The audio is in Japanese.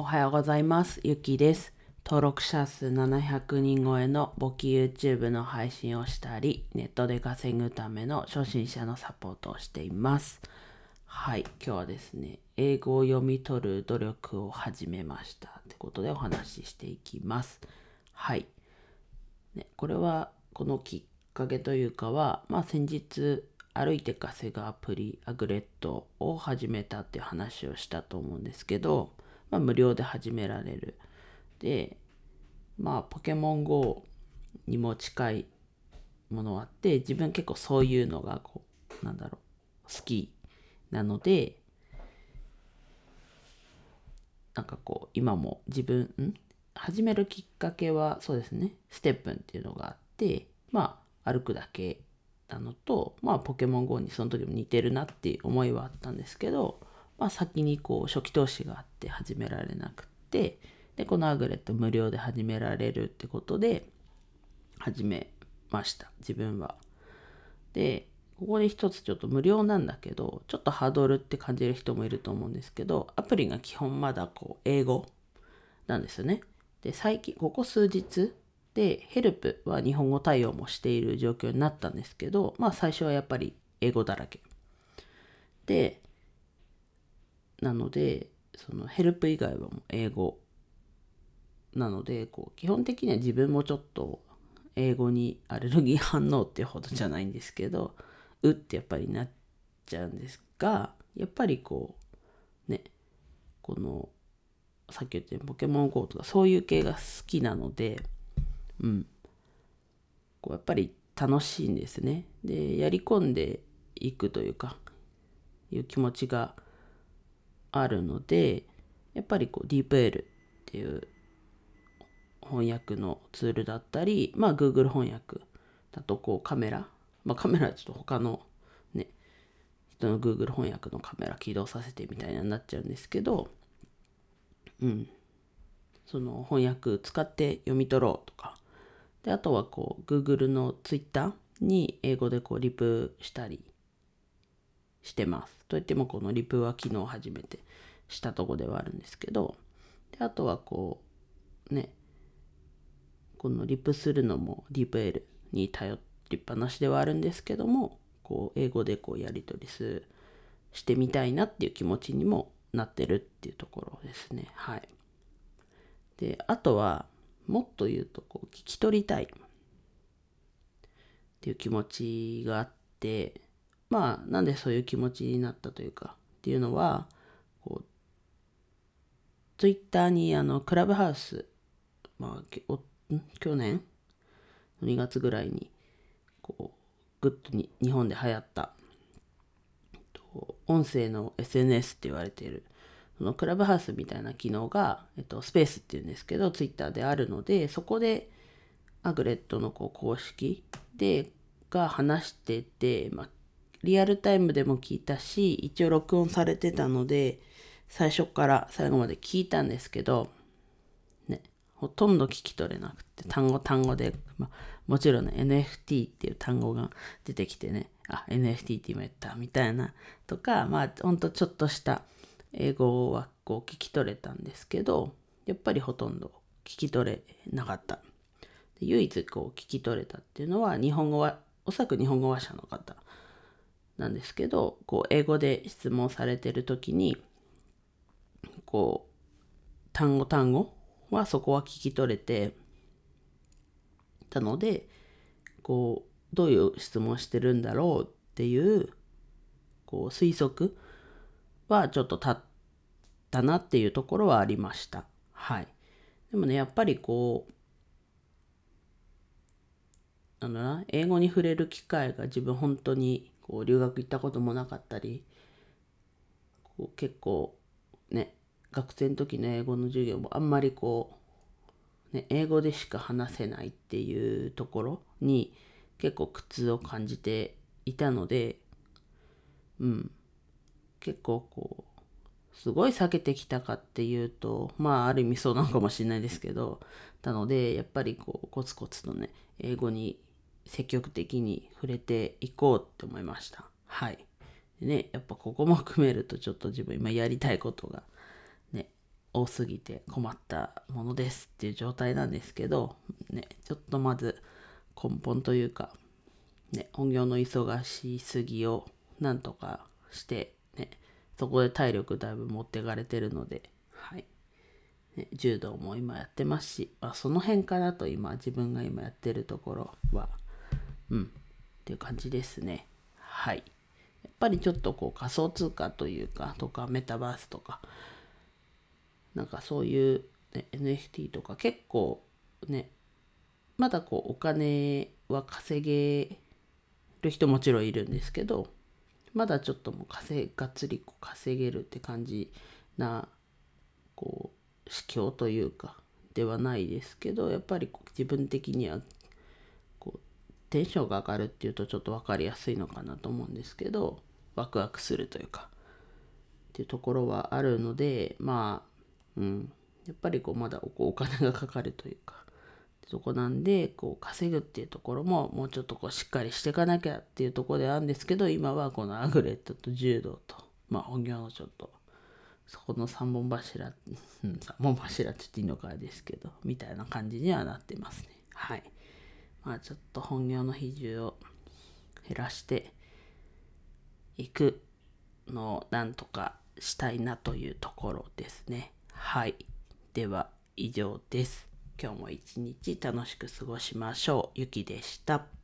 おはようございます。ゆきです。登録者数700人超えの簿記 YouTube の配信をしたり、ネットで稼ぐための初心者のサポートをしています。はい、今日はですね、英語を読み取る努力を始めましたってことでお話ししていきます。はい。ね、これはこのきっかけというかは、まあ、先日歩いて稼ぐアプリアグレットを始めたっていう話をしたと思うんですけど、まあ、無料で始められる。で、まあ、ポケモン GO にも近いものがあって、自分結構そういうのがこう、なんだろう、好きなので、なんかこう、今も自分、ん？始めるきっかけはそうですねステップンっていうのがあってまあ歩くだけなのとまあポケモン GO にその時も似てるなっていう思いはあったんですけど、まあ、先にこう初期投資があって始められなくってでこのアグレット無料で始められるってことで始めました自分は。でここで一つちょっと無料なんだけどちょっとハードルって感じる人もいると思うんですけどアプリが基本まだこう英語なんですよね。で最近ここ数日でヘルプは日本語対応もしている状況になったんですけどまあ最初はやっぱり英語だらけでなのでそのヘルプ以外はもう英語なのでこう基本的には自分もちょっと英語にアレルギー反応っていうほどじゃないんですけどうってやっぱりなっちゃうんですがやっぱりこうねこのさっき言ったようにポケモン GO とかそういう系が好きなので、うん。こうやっぱり楽しいんですね。で、やり込んでいくというか、いう気持ちがあるので、やっぱりこう DeepL っていう翻訳のツールだったり、まあ Google 翻訳だとこうカメラ、まあカメラはちょっと他のね、人の Google 翻訳のカメラ起動させてみたいなになっちゃうんですけど、うん、その翻訳使って読み取ろうとか。であとはこう Google の Twitter に英語でこうリプしたりしてますといってもこのリプは昨日初めてしたとこではあるんですけどであとはこうねこのリプするのも DeepL に頼りっぱなしではあるんですけどもこう英語でこうやり取りするしてみたいなっていう気持ちにもなってるっていうところですね。はい。で、あとは、もっと言うと、こう、聞き取りたいっていう気持ちがあって、まあ、なんでそういう気持ちになったというか、っていうのは、こう、ツイッターに、あの、クラブハウス、まあ、去年2月ぐらいに、こう、ぐっとに日本で流行った、音声の SNS って言われているそのクラブハウスみたいな機能が、えっと、スペースっていうんですけどツイッターであるのでそこでアグレットのこう公式でが話してて、まあ、リアルタイムでも聞いたし一応録音されてたので最初から最後まで聞いたんですけどねほとんど聞き取れなくて単語単語で、ま、もちろんね NFT っていう単語が出てきてねあ NFT って今言ったみたいなとかまあほんとちょっとした英語はこう聞き取れたんですけどやっぱりほとんど聞き取れなかった。で唯一こう聞き取れたっていうのは日本語はおそらく日本語話者の方なんですけどこう英語で質問されてる時にこう単語単語はそこは聞き取れてたのでこうどういう質問してるんだろうっていうこう推測はちょっと立ったなっていうところはありました。はい。でもね、やっぱりこう、なんだな、英語に触れる機会が自分本当にこう留学行ったこともなかったり、こう結構ね、学生の時の英語の授業もあんまりこう、ね、英語でしか話せないっていうところに結構苦痛を感じていたので、うん、結構こうすごい避けてきたかっていうとまあある意味そうなのかもしれないですけどなのでやっぱりこうコツコツとね英語に積極的に触れていこうって思いました。はい。でねやっぱここも含めるとちょっと自分今やりたいことがね多すぎて困ったものですっていう状態なんですけど、ね、ちょっとまず根本というか、ね、本業の忙しすぎをなんとかして、ね、そこで体力だいぶ持ってかれてるので、はい。ね、柔道も今やってますし、まあ、その辺かなと今自分が今やってるところはうん。っていう感じですね。はい。やっぱりちょっとこう仮想通貨というかとかメタバースとかなんかそういう、ね、NFT とか結構ねまだこうお金は稼げる人もちろんいるんですけどまだちょっともう稼がっつりこう稼げるって感じなこう指標というかではないですけどやっぱり自分的にはテンションが上がるっていうとちょっと分かりやすいのかなと思うんですけどワクワクするというかっていうところはあるのでまあうん。やっぱりこうまだお金がかかるというかそこなんでこう稼ぐっていうところももうちょっとこうしっかりしていかなきゃっていうところであるんですけど今はこのアグレットと柔道とまあ本業のちょっとそこの3本柱、うん、3本柱って言っていいのかですけどみたいな感じにはなってますね。はい。まあちょっと本業の比重を減らしていくのをなんとかしたいなというところですねはいでは以上です今日も一日楽しく過ごしましょう。ゆきでした。